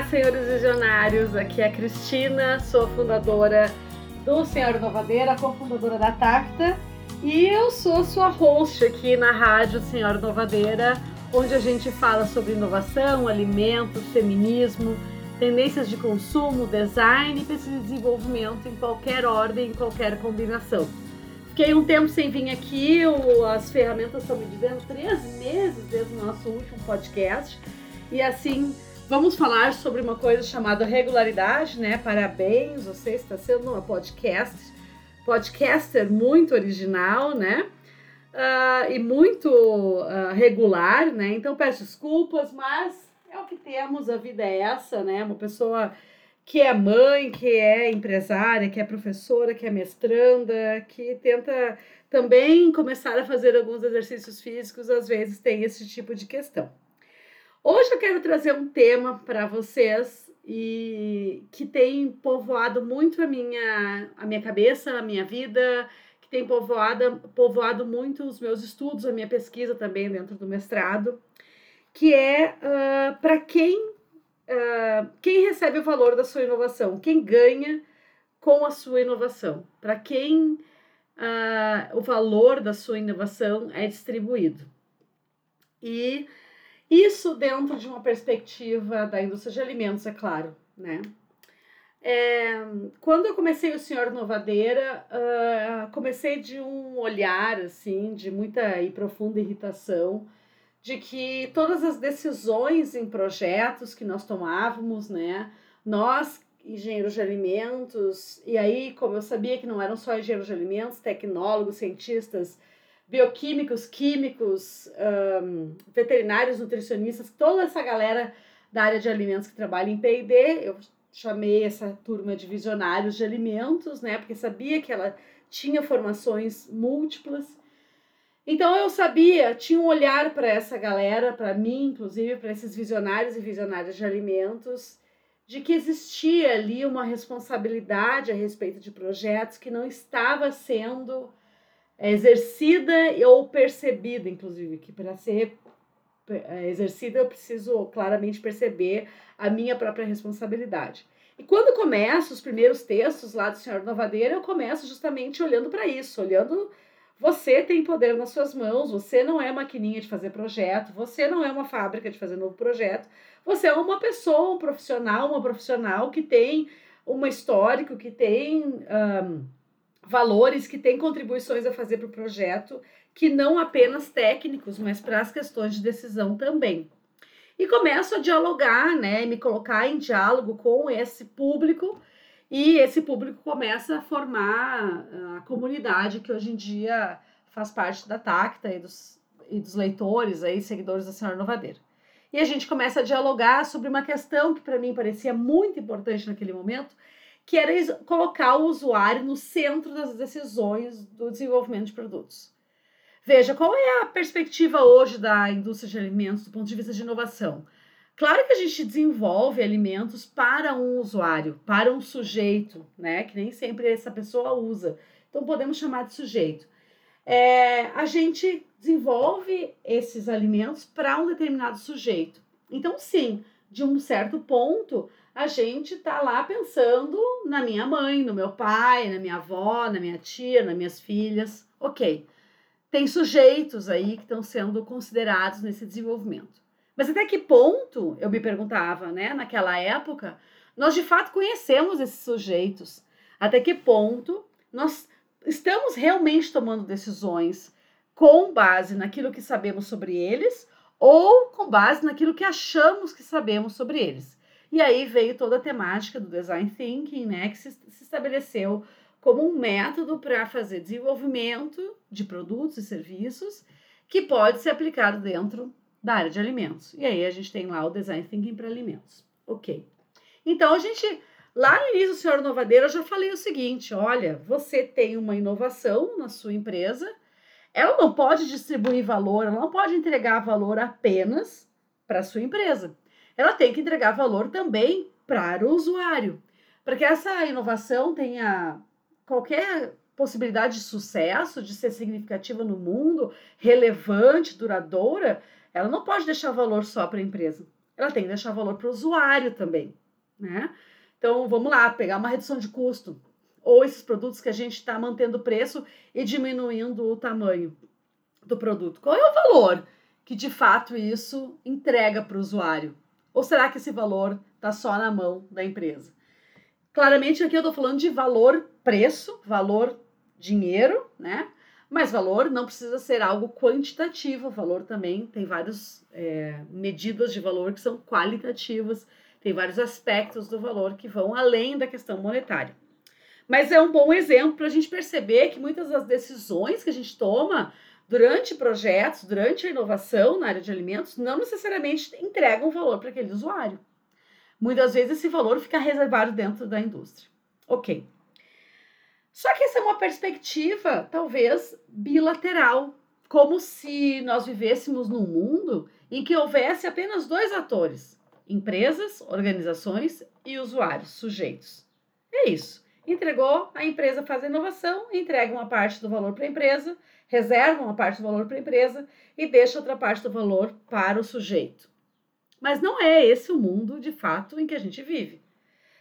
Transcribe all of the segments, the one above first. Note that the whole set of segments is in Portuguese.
Olá, senhores visionários. Aqui é a Cristina, sou fundadora do Senhor Inovadeira, cofundadora da Tacta, e eu sou sua host aqui na Rádio Senhora Inovadeira, onde a gente fala sobre inovação, alimentos, feminismo, tendências de consumo, design e pesquisa de desenvolvimento em qualquer ordem, em qualquer combinação. Fiquei um tempo sem vir aqui, as ferramentas estão me dizendo três meses desde o nosso último podcast, e assim vamos falar sobre uma coisa chamada regularidade, né? Parabéns, você está sendo uma podcast, podcaster muito original, né? Uh, e muito uh, regular, né? Então peço desculpas, mas é o que temos, a vida é essa, né? Uma pessoa que é mãe, que é empresária, que é professora, que é mestranda, que tenta também começar a fazer alguns exercícios físicos, às vezes tem esse tipo de questão. Hoje eu quero trazer um tema para vocês e que tem povoado muito a minha, a minha cabeça, a minha vida, que tem povoado, povoado muito os meus estudos, a minha pesquisa também dentro do mestrado que é uh, para quem, uh, quem recebe o valor da sua inovação, quem ganha com a sua inovação, para quem uh, o valor da sua inovação é distribuído. E isso dentro de uma perspectiva da indústria de alimentos, é claro, né? É, quando eu comecei o Senhor Inovadeira, uh, comecei de um olhar, assim, de muita e profunda irritação, de que todas as decisões em projetos que nós tomávamos, né, nós engenheiros de alimentos, e aí, como eu sabia que não eram só engenheiros de alimentos, tecnólogos, cientistas, bioquímicos, químicos, um, veterinários, nutricionistas, toda essa galera da área de alimentos que trabalha em P&D, eu chamei essa turma de visionários de alimentos, né, porque sabia que ela tinha formações múltiplas, então eu sabia, tinha um olhar para essa galera, para mim, inclusive, para esses visionários e visionárias de alimentos, de que existia ali uma responsabilidade a respeito de projetos que não estava sendo exercida ou percebida, inclusive, que para ser é, exercida eu preciso claramente perceber a minha própria responsabilidade. E quando começo os primeiros textos lá do Senhor Novadeira, eu começo justamente olhando para isso, olhando você tem poder nas suas mãos, você não é maquininha de fazer projeto, você não é uma fábrica de fazer novo projeto, você é uma pessoa, um profissional, uma profissional que tem um histórico, que tem um, valores, que tem contribuições a fazer para o projeto, que não apenas técnicos, mas para as questões de decisão também. E começo a dialogar, né, me colocar em diálogo com esse público e esse público começa a formar a comunidade que hoje em dia faz parte da Tacta e dos, e dos leitores, aí, seguidores da Senhora Novadeira. E a gente começa a dialogar sobre uma questão que para mim parecia muito importante naquele momento, que era colocar o usuário no centro das decisões do desenvolvimento de produtos. Veja, qual é a perspectiva hoje da indústria de alimentos do ponto de vista de inovação? Claro que a gente desenvolve alimentos para um usuário, para um sujeito, né? Que nem sempre essa pessoa usa. Então podemos chamar de sujeito. É, a gente desenvolve esses alimentos para um determinado sujeito. Então, sim, de um certo ponto, a gente está lá pensando na minha mãe, no meu pai, na minha avó, na minha tia, nas minhas filhas. Ok. Tem sujeitos aí que estão sendo considerados nesse desenvolvimento. Mas até que ponto, eu me perguntava, né, naquela época, nós de fato conhecemos esses sujeitos? Até que ponto nós estamos realmente tomando decisões com base naquilo que sabemos sobre eles ou com base naquilo que achamos que sabemos sobre eles? E aí veio toda a temática do design thinking, né, que se, se estabeleceu como um método para fazer desenvolvimento de produtos e serviços que pode ser aplicado dentro da área de alimentos. E aí a gente tem lá o design thinking para alimentos. Ok. Então a gente lá no início Senhor Inovadeira eu já falei o seguinte: olha, você tem uma inovação na sua empresa, ela não pode distribuir valor, ela não pode entregar valor apenas para sua empresa. Ela tem que entregar valor também para o usuário. Para que essa inovação tenha qualquer possibilidade de sucesso, de ser significativa no mundo, relevante, duradoura, ela não pode deixar valor só para a empresa. ela tem que deixar valor para o usuário também, né? Então, vamos lá, pegar uma redução de custo, ou esses produtos que a gente está mantendo o preço e diminuindo o tamanho do produto. Qual é o valor que de fato isso entrega para o usuário? Ou será que esse valor está só na mão da empresa? Claramente aqui eu estou falando de valor preço, valor dinheiro, né? Mas valor não precisa ser algo quantitativo, valor também tem várias é, medidas de valor que são qualitativas, tem vários aspectos do valor que vão além da questão monetária. Mas é um bom exemplo para a gente perceber que muitas das decisões que a gente toma durante projetos, durante a inovação na área de alimentos, não necessariamente entregam valor para aquele usuário. Muitas vezes esse valor fica reservado dentro da indústria. Ok. Só que essa é uma perspectiva, talvez, bilateral, como se nós vivêssemos num mundo em que houvesse apenas dois atores: empresas, organizações e usuários, sujeitos. É isso. Entregou, a empresa faz a inovação, entrega uma parte do valor para a empresa, reserva uma parte do valor para a empresa e deixa outra parte do valor para o sujeito. Mas não é esse o mundo de fato em que a gente vive.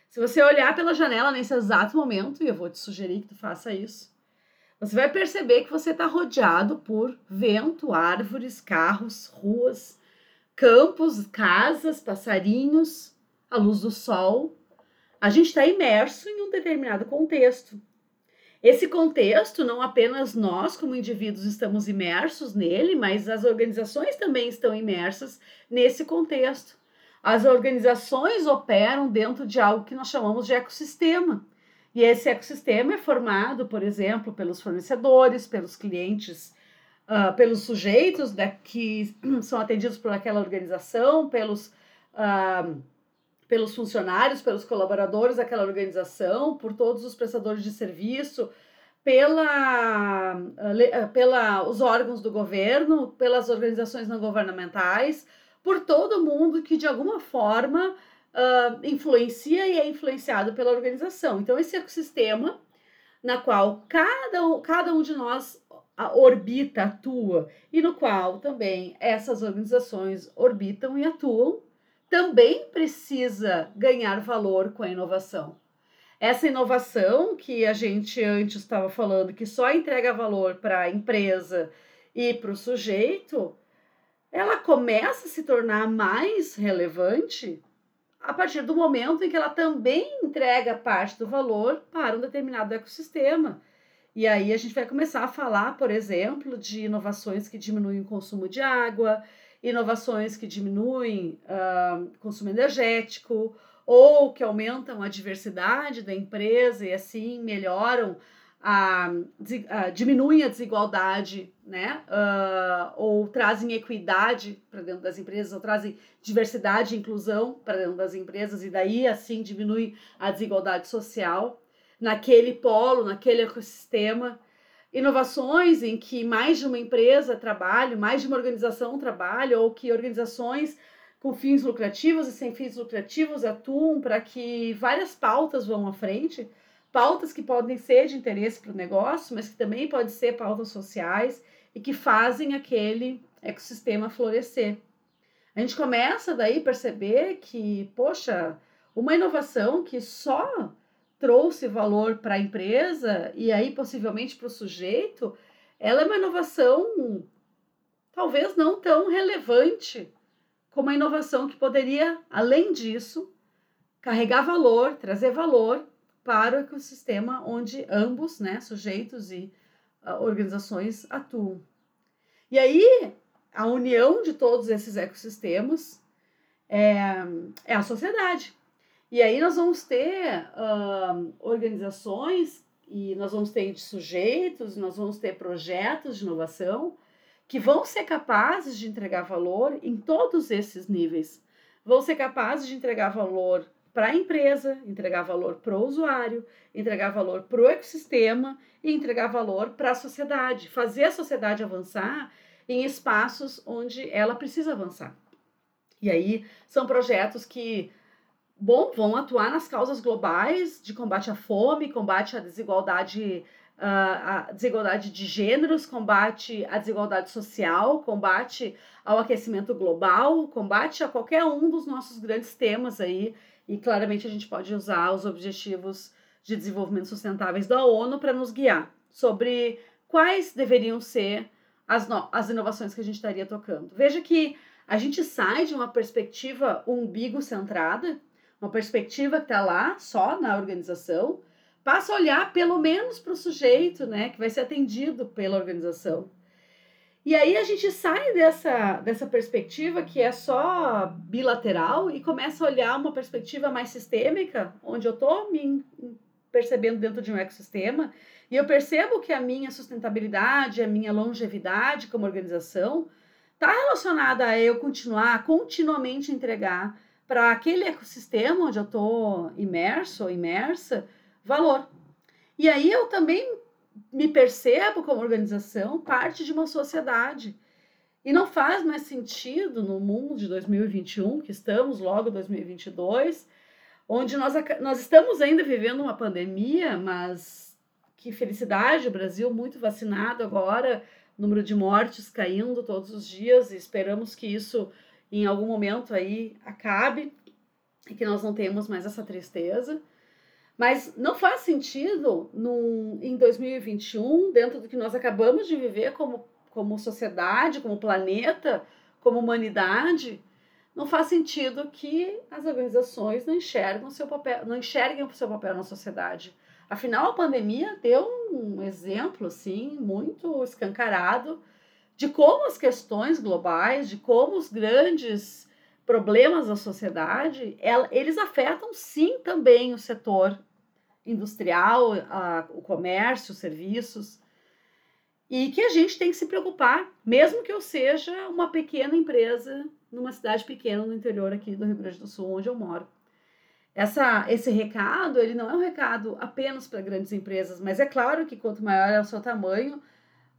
Se você olhar pela janela nesse exato momento, e eu vou te sugerir que tu faça isso, você vai perceber que você está rodeado por vento, árvores, carros, ruas, campos, casas, passarinhos, a luz do sol. A gente está imerso em um determinado contexto. Esse contexto, não apenas nós, como indivíduos, estamos imersos nele, mas as organizações também estão imersas nesse contexto. As organizações operam dentro de algo que nós chamamos de ecossistema. E esse ecossistema é formado, por exemplo, pelos fornecedores, pelos clientes, uh, pelos sujeitos né, que são atendidos por aquela organização, pelos, uh, pelos funcionários, pelos colaboradores daquela organização, por todos os prestadores de serviço, pela, uh, pela os órgãos do governo, pelas organizações não governamentais, por todo mundo que de alguma forma uh, influencia e é influenciado pela organização. Então, esse ecossistema na qual cada, cada um de nós orbita, atua, e no qual também essas organizações orbitam e atuam, também precisa ganhar valor com a inovação. Essa inovação que a gente antes estava falando, que só entrega valor para a empresa e para o sujeito, ela começa a se tornar mais relevante a partir do momento em que ela também entrega parte do valor para um determinado ecossistema. E aí a gente vai começar a falar, por exemplo, de inovações que diminuem o consumo de água, inovações que diminuem uh, consumo energético, ou que aumentam a diversidade da empresa e assim melhoram a, a, diminuem a desigualdade, né? Uh, ou trazem equidade para dentro das empresas, ou trazem diversidade e inclusão para dentro das empresas, e daí assim diminui a desigualdade social naquele polo, naquele ecossistema. Inovações em que mais de uma empresa trabalha, mais de uma organização trabalha, ou que organizações com fins lucrativos e sem fins lucrativos atuam para que várias pautas vão à frente pautas que podem ser de interesse para o negócio, mas que também podem ser pautas sociais e que fazem aquele ecossistema florescer. A gente começa daí a perceber que, poxa, uma inovação que só trouxe valor para a empresa e aí possivelmente para o sujeito, ela é uma inovação talvez não tão relevante como a inovação que poderia, além disso, carregar valor, trazer valor para o ecossistema onde ambos, né, sujeitos e uh, organizações atuam. E aí, a união de todos esses ecossistemas é, é a sociedade. E aí nós vamos ter uh, organizações e nós vamos ter sujeitos, nós vamos ter projetos de inovação que vão ser capazes de entregar valor em todos esses níveis. Vão ser capazes de entregar valor para a empresa, entregar valor para o usuário, entregar valor para o ecossistema e entregar valor para a sociedade, fazer a sociedade avançar em espaços onde ela precisa avançar. E aí são projetos que bom, vão atuar nas causas globais de combate à fome, combate à desigualdade a desigualdade de gêneros, combate a desigualdade social, combate ao aquecimento global, combate a qualquer um dos nossos grandes temas aí. E claramente a gente pode usar os objetivos de desenvolvimento sustentáveis da ONU para nos guiar sobre quais deveriam ser as, as inovações que a gente estaria tocando. Veja que a gente sai de uma perspectiva umbigo-centrada, uma perspectiva que está lá só na organização, passa a olhar pelo menos para o sujeito, né, que vai ser atendido pela organização. E aí a gente sai dessa, dessa perspectiva que é só bilateral e começa a olhar uma perspectiva mais sistêmica, onde eu estou me percebendo dentro de um ecossistema e eu percebo que a minha sustentabilidade, a minha longevidade como organização está relacionada a eu continuar continuamente entregar para aquele ecossistema onde eu estou imerso ou imersa valor. E aí eu também me percebo como organização parte de uma sociedade. E não faz mais sentido no mundo de 2021, que estamos logo 2022, onde nós, nós estamos ainda vivendo uma pandemia, mas que felicidade, o Brasil muito vacinado agora, número de mortes caindo todos os dias, e esperamos que isso em algum momento aí acabe e que nós não tenhamos mais essa tristeza. Mas não faz sentido num, em 2021, dentro do que nós acabamos de viver como, como sociedade, como planeta, como humanidade, não faz sentido que as organizações não enxergam seu papel, não enxerguem o seu papel na sociedade. Afinal, a pandemia deu um exemplo assim muito escancarado de como as questões globais, de como os grandes problemas da sociedade, eles afetam sim também o setor industrial, a, o comércio, os serviços, e que a gente tem que se preocupar, mesmo que eu seja uma pequena empresa numa cidade pequena no interior aqui do Rio Grande do Sul, onde eu moro. Essa, esse recado, ele não é um recado apenas para grandes empresas, mas é claro que quanto maior é o seu tamanho,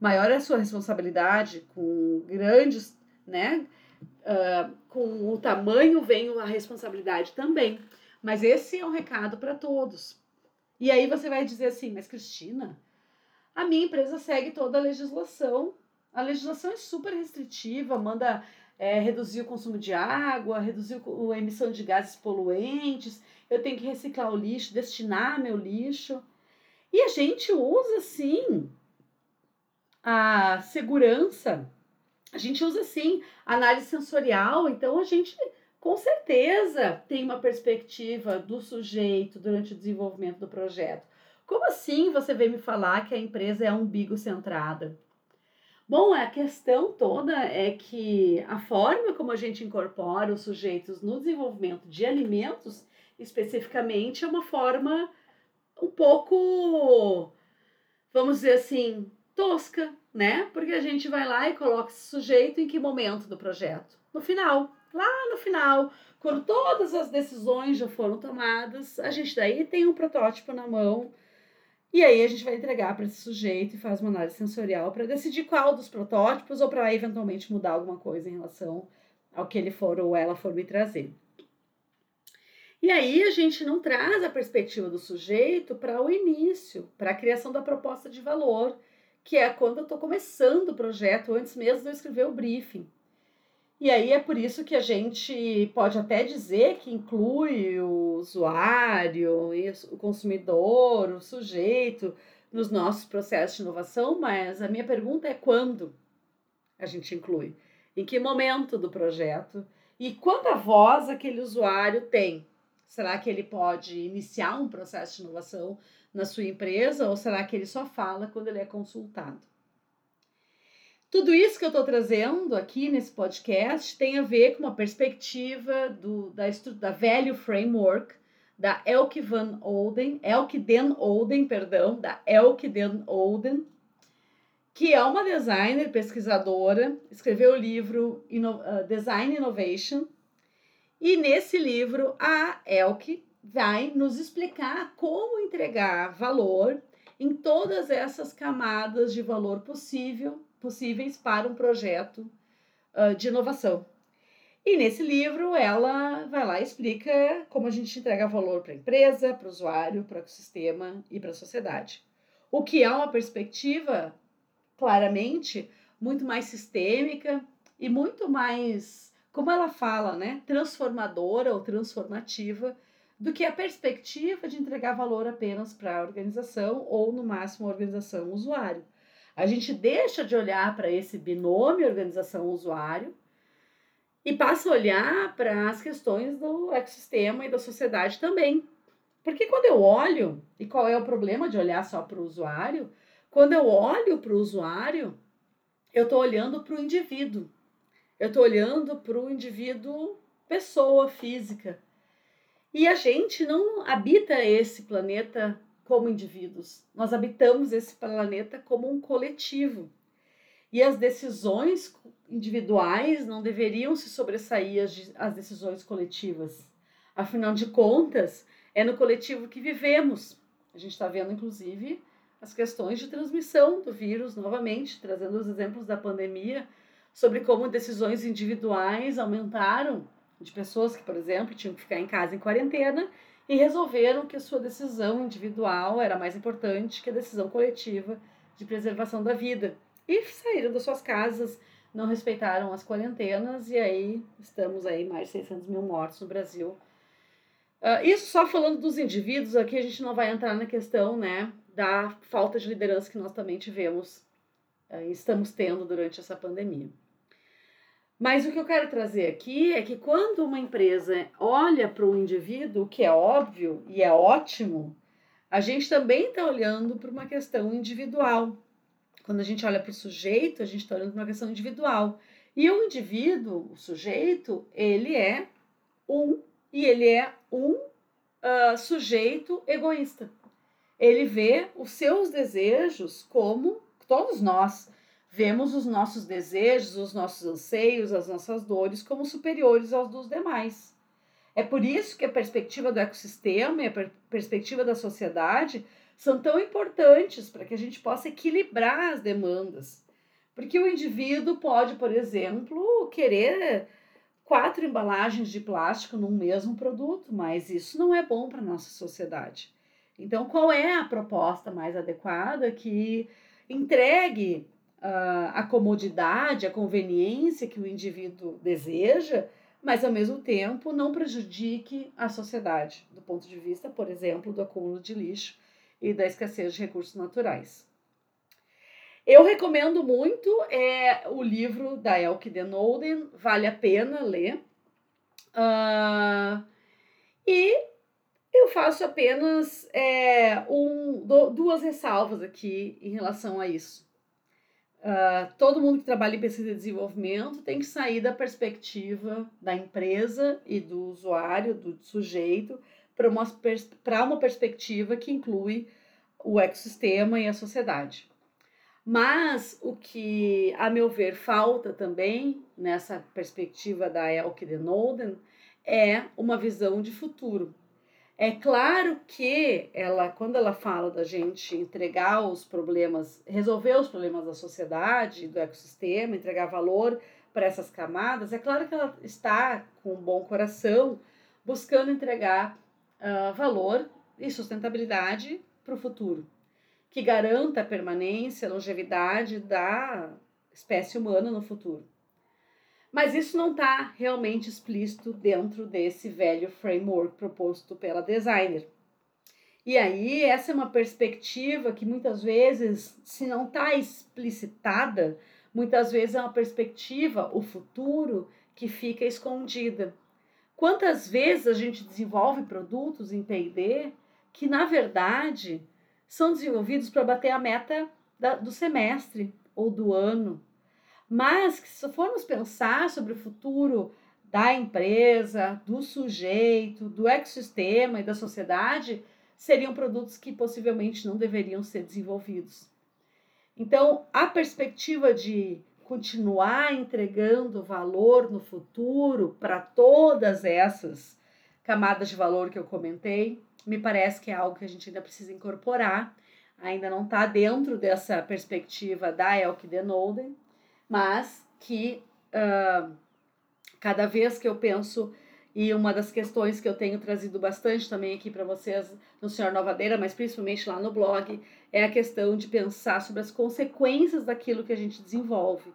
maior é a sua responsabilidade, com grandes, né, uh, com o tamanho vem a responsabilidade também. Mas esse é um recado para todos. E aí você vai dizer assim, mas Cristina, a minha empresa segue toda a legislação. A legislação é super restritiva, manda é, reduzir o consumo de água, reduzir a emissão de gases poluentes, eu tenho que reciclar o lixo, destinar meu lixo. E a gente usa, sim, a segurança, a gente usa, sim, análise sensorial, então a gente com certeza tem uma perspectiva do sujeito durante o desenvolvimento do projeto. Como assim você vem me falar que a empresa é umbigo centrada? Bom, a questão toda é que a forma como a gente incorpora os sujeitos no desenvolvimento de alimentos, especificamente, é uma forma um pouco, vamos dizer assim, tosca, né? Porque a gente vai lá e coloca esse sujeito em que momento do projeto? No final lá no final, quando todas as decisões já foram tomadas, a gente daí tem um protótipo na mão e aí a gente vai entregar para esse sujeito e faz uma análise sensorial para decidir qual dos protótipos ou para eventualmente mudar alguma coisa em relação ao que ele for ou ela for me trazer. E aí a gente não traz a perspectiva do sujeito para o início, para a criação da proposta de valor, que é quando eu estou começando o projeto, antes mesmo de eu escrever o briefing. E aí é por isso que a gente pode até dizer que inclui o usuário, o consumidor, o sujeito nos nossos processos de inovação, mas a minha pergunta é quando a gente inclui? Em que momento do projeto? E quanta voz aquele usuário tem? Será que ele pode iniciar um processo de inovação na sua empresa ou será que ele só fala quando ele é consultado? Tudo isso que eu estou trazendo aqui nesse podcast tem a ver com uma perspectiva do, da, da Value Framework da Elke van Olden, Elke den Olden, perdão, da Elke den Olden, que é uma designer, pesquisadora, escreveu o livro uh, Design Innovation, e nesse livro a Elke vai nos explicar como entregar valor em todas essas camadas de valor possível possíveis para um projeto uh, de inovação. E nesse livro ela vai lá e explica como a gente entrega valor para a empresa, para o usuário, para o ecossistema e para a sociedade. o que é uma perspectiva, claramente, muito mais sistêmica e muito mais, como ela fala, né, transformadora ou transformativa do que a perspectiva de entregar valor apenas para a organização ou, no máximo, a organização usuário. A gente deixa de olhar para esse binômio organização-usuário e passa a olhar para as questões do ecossistema e da sociedade também. Porque quando eu olho, e qual é o problema de olhar só para o usuário? Quando eu olho para o usuário, eu estou olhando para o indivíduo. Eu estou olhando para o indivíduo, pessoa física. E a gente não habita esse planeta como indivíduos. Nós habitamos esse planeta como um coletivo. E as decisões individuais não deveriam se sobressair às decisões coletivas. Afinal de contas, é no coletivo que vivemos. A gente está vendo, inclusive, as questões de transmissão do vírus novamente, trazendo os exemplos da pandemia, sobre como decisões individuais aumentaram de pessoas que, por exemplo, tinham que ficar em casa em quarentena e resolveram que a sua decisão individual era mais importante que a decisão coletiva de preservação da vida. E saíram das suas casas, não respeitaram as quarentenas e aí estamos aí mais de 600 mil mortos no Brasil. Uh, isso só falando dos indivíduos, aqui a gente não vai entrar na questão né, da falta de liderança que nós também tivemos uh, e estamos tendo durante essa pandemia. Mas o que eu quero trazer aqui é que quando uma empresa olha para o indivíduo, que é óbvio e é ótimo, a gente também está olhando para uma questão individual. Quando a gente olha para o sujeito, a gente está olhando para uma questão individual. E o indivíduo, o sujeito, ele é um e ele é um uh, sujeito egoísta. Ele vê os seus desejos como todos nós Vemos os nossos desejos, os nossos anseios, as nossas dores como superiores aos dos demais. É por isso que a perspectiva do ecossistema e a per perspectiva da sociedade são tão importantes para que a gente possa equilibrar as demandas. Porque o indivíduo pode, por exemplo, querer quatro embalagens de plástico num mesmo produto, mas isso não é bom para a nossa sociedade. Então, qual é a proposta mais adequada que entregue a comodidade, a conveniência que o indivíduo deseja, mas ao mesmo tempo não prejudique a sociedade, do ponto de vista, por exemplo, do acúmulo de lixo e da escassez de recursos naturais. Eu recomendo muito é, o livro da Elke Denolden, vale a pena ler. Uh, e eu faço apenas é, um, duas ressalvas aqui em relação a isso. Uh, todo mundo que trabalha em pesquisa e desenvolvimento tem que sair da perspectiva da empresa e do usuário, do sujeito, para uma, para uma perspectiva que inclui o ecossistema e a sociedade. Mas o que, a meu ver, falta também nessa perspectiva da Elke de Nolden é uma visão de futuro. É claro que ela, quando ela fala da gente entregar os problemas, resolver os problemas da sociedade, do ecossistema, entregar valor para essas camadas, é claro que ela está com um bom coração buscando entregar uh, valor e sustentabilidade para o futuro, que garanta a permanência, a longevidade da espécie humana no futuro. Mas isso não está realmente explícito dentro desse velho framework proposto pela designer. E aí, essa é uma perspectiva que muitas vezes, se não está explicitada, muitas vezes é uma perspectiva, o futuro, que fica escondida. Quantas vezes a gente desenvolve produtos em PD que, na verdade, são desenvolvidos para bater a meta da, do semestre ou do ano, mas se formos pensar sobre o futuro da empresa, do sujeito, do ecossistema e da sociedade, seriam produtos que possivelmente não deveriam ser desenvolvidos. Então, a perspectiva de continuar entregando valor no futuro para todas essas camadas de valor que eu comentei, me parece que é algo que a gente ainda precisa incorporar, ainda não está dentro dessa perspectiva da Elke Denolden, mas que uh, cada vez que eu penso E uma das questões que eu tenho trazido bastante também aqui para vocês no Senhor Novadeira, mas principalmente lá no blog, é a questão de pensar sobre as consequências daquilo que a gente desenvolve.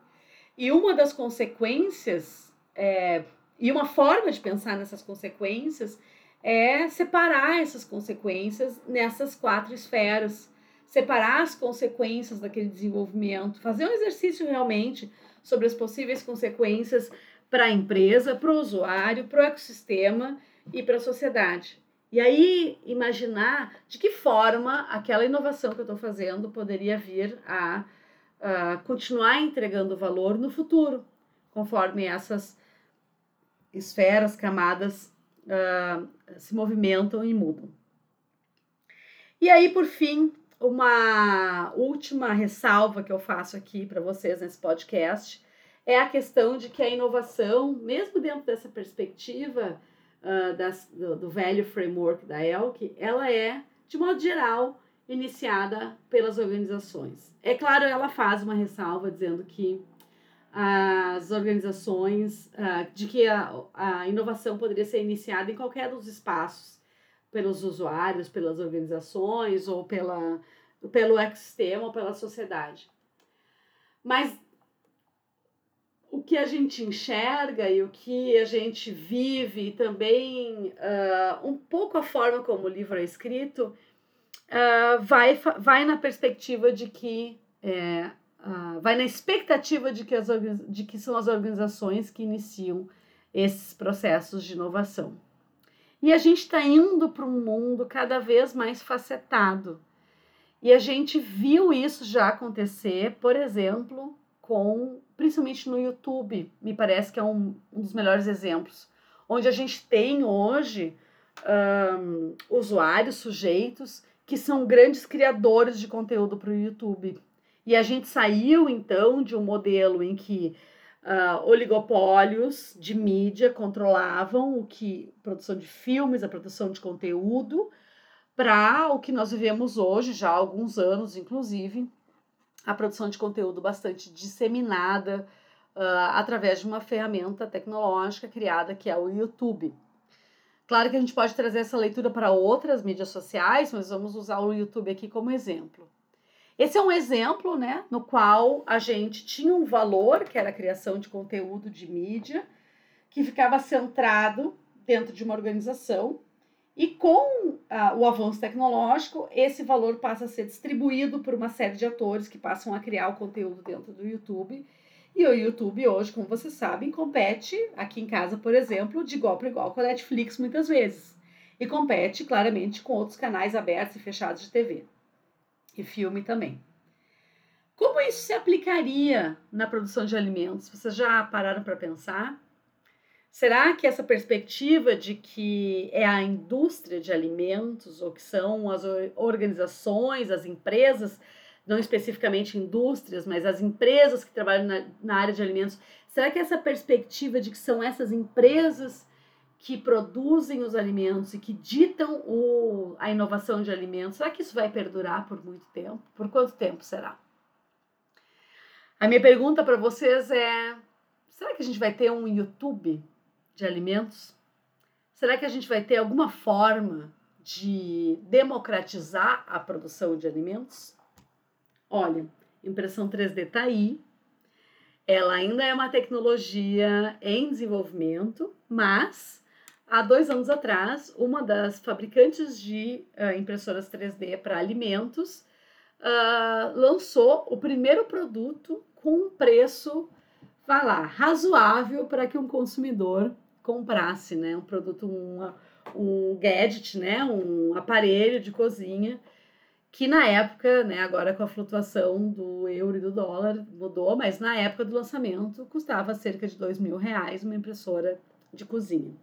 E uma das consequências, é, e uma forma de pensar nessas consequências, é separar essas consequências nessas quatro esferas. Separar as consequências daquele desenvolvimento, fazer um exercício realmente sobre as possíveis consequências para a empresa, para o usuário, para o ecossistema e para a sociedade. E aí imaginar de que forma aquela inovação que eu estou fazendo poderia vir a, a, continuar entregando valor no futuro, conforme essas esferas, camadas uh, se movimentam e mudam. E aí, por fim, uma última ressalva que eu faço aqui para vocês nesse podcast é a questão de que a inovação, mesmo dentro dessa perspectiva uh, das, do, do, velho framework da ELK, ela é, de modo geral, iniciada pelas organizações. É claro, ela faz uma ressalva dizendo que as organizações, uh, de que a, a inovação poderia ser iniciada em qualquer dos espaços, pelos usuários, pelas organizações, ou pela, pelo ecossistema, ou pela sociedade. Mas o que a gente enxerga e o que a gente vive, e também uh, um pouco a forma como o livro é escrito, uh, vai, vai na perspectiva de que, é, uh, vai na expectativa de que, as, de que são as organizações que iniciam esses processos de inovação. E a gente está indo para um mundo cada vez mais facetado. E a gente viu isso já acontecer, por exemplo, com, principalmente no YouTube, me parece que é um, um dos melhores exemplos, onde a gente tem hoje um, usuários, sujeitos que são grandes criadores de conteúdo para o YouTube. E a gente saiu então de um modelo em que uh, oligopólios de mídia controlavam o que produção de filmes, a produção de conteúdo, para o que nós vivemos hoje, já há alguns anos, inclusive, a produção de conteúdo bastante disseminada uh, através de uma ferramenta tecnológica criada que é o YouTube. Claro que a gente pode trazer essa leitura para outras mídias sociais, mas vamos usar o YouTube aqui como exemplo. Esse é um exemplo, né, no qual a gente tinha um valor, que era a criação de conteúdo de mídia, que ficava centrado dentro de uma organização e com ah, o avanço tecnológico, esse valor passa a ser distribuído por uma série de atores que passam a criar o conteúdo dentro do YouTube. E o YouTube hoje, como vocês sabem, compete, aqui em casa, por exemplo, de igual para igual com a Netflix muitas vezes. E compete claramente com outros canais abertos e fechados de TV. E filme também. Como isso se aplicaria na produção de alimentos? Vocês já pararam para pensar? Será que essa perspectiva de que é a indústria de alimentos, ou que são as organizações, as empresas, não especificamente indústrias, mas as empresas que trabalham na, na área de alimentos, será que essa perspectiva de que são essas empresas que produzem os alimentos e que ditam o, a inovação de alimentos, será que isso vai perdurar por muito tempo? Por quanto tempo será? A minha pergunta para vocês é: será que a gente vai ter um YouTube de alimentos? Será que a gente vai ter alguma forma de democratizar a produção de alimentos? Olha, impressão 3D está aí. Ela ainda é uma tecnologia em desenvolvimento, mas há dois anos atrás, uma das fabricantes de uh, impressoras 3D para alimentos uh, lançou o primeiro produto com um preço, vá lá, razoável para que um consumidor comprasse, né, um produto, um, um gadget, né, um aparelho de cozinha, que na época, né, agora com a flutuação do euro e do dólar mudou, mas na época do lançamento custava cerca de dois mil reais uma impressora de cozinha.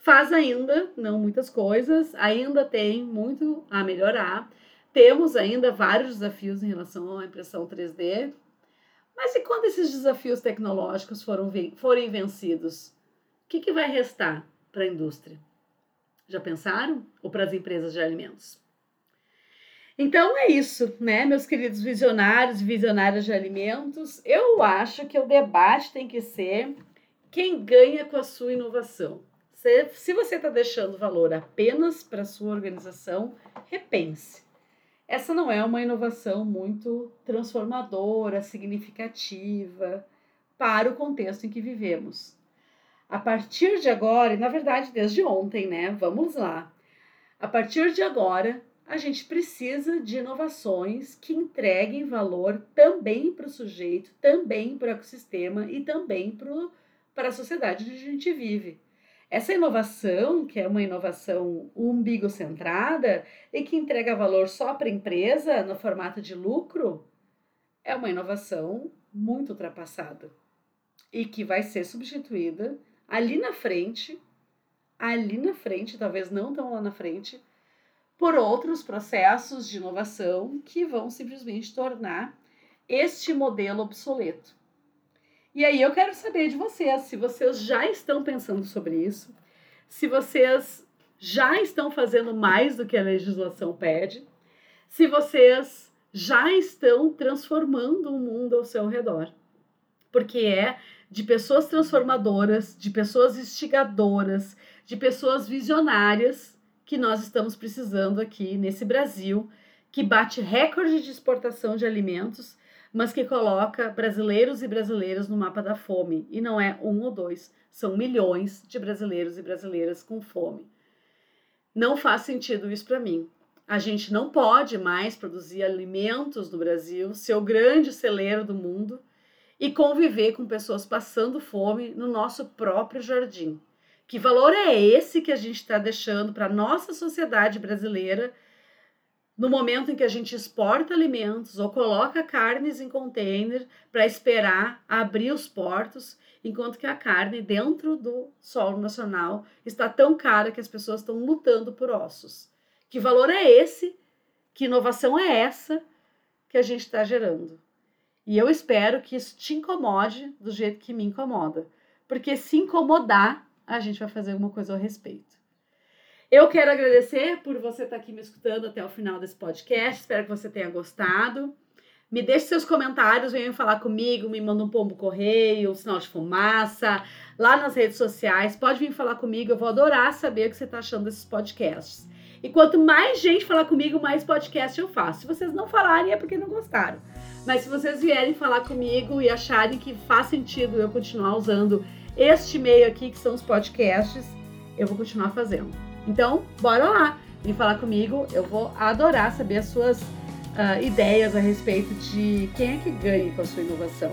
Faz ainda não muitas coisas, ainda tem muito a melhorar. Temos ainda vários desafios em relação à impressão 3D, mas e quando esses desafios tecnológicos foram, forem vencidos? que, que vai restar para a indústria? Já pensaram? Ou para as empresas de alimentos? Então é isso, né, meus queridos visionários e visionárias de alimentos. Eu acho que o debate tem que ser quem ganha com a sua inovação. Se, se você está deixando valor apenas para sua organização, repense. Essa não é uma inovação muito transformadora, significativa para o contexto em que vivemos. A partir de agora, e na verdade desde ontem, né? Vamos lá. A partir de agora, a gente precisa de inovações que entreguem valor também para o sujeito, também para o ecossistema e também para a sociedade onde a gente vive. Essa inovação, que é uma inovação umbigocentrada e que entrega valor só para a empresa no formato de lucro, é uma inovação muito ultrapassada e que vai ser substituída ali na frente, ali na frente, talvez não tão lá na frente, por outros processos de inovação que vão simplesmente tornar este modelo obsoleto. E aí eu quero saber de vocês, se vocês já estão pensando sobre isso, se vocês já estão fazendo mais do que a legislação pede, se vocês já estão transformando o mundo ao seu redor. Porque é de pessoas transformadoras, de pessoas instigadoras, de pessoas visionárias que nós estamos precisando aqui nesse Brasil, que bate recorde de exportação de alimentos, mas que coloca brasileiros e brasileiras no mapa da fome. E não é um ou dois, são milhões de brasileiros e brasileiras com fome. Não faz sentido isso para mim. A gente não pode mais produzir alimentos no Brasil, ser o grande celeiro do mundo e conviver com pessoas passando fome no nosso próprio jardim. Que valor é esse que a gente está deixando para a nossa sociedade brasileira no momento em que a gente exporta alimentos ou coloca carnes em container para esperar abrir os portos, enquanto que a carne dentro do solo nacional está tão cara que as pessoas estão lutando por ossos? Que valor é esse? Que inovação é essa que a gente está gerando? E eu espero que isso te incomode do jeito que me incomoda. Porque se incomodar, a gente vai fazer alguma coisa ao respeito. Eu quero agradecer por você estar aqui me escutando até o final desse podcast. Espero que você tenha gostado. Me deixe seus comentários, venham falar comigo, me manda um pombo correio, um sinal de fumaça, lá nas redes sociais. Pode vir falar comigo, eu vou adorar saber o que você está achando desses podcasts. E quanto mais gente falar comigo, mais podcast eu faço. Se vocês não falarem, é porque não gostaram. Mas se vocês vierem falar comigo e acharem que faz sentido eu continuar usando este meio aqui, que são os podcasts, eu vou continuar fazendo. Então, bora lá, vem falar comigo, eu vou adorar saber as suas uh, ideias a respeito de quem é que ganha com a sua inovação.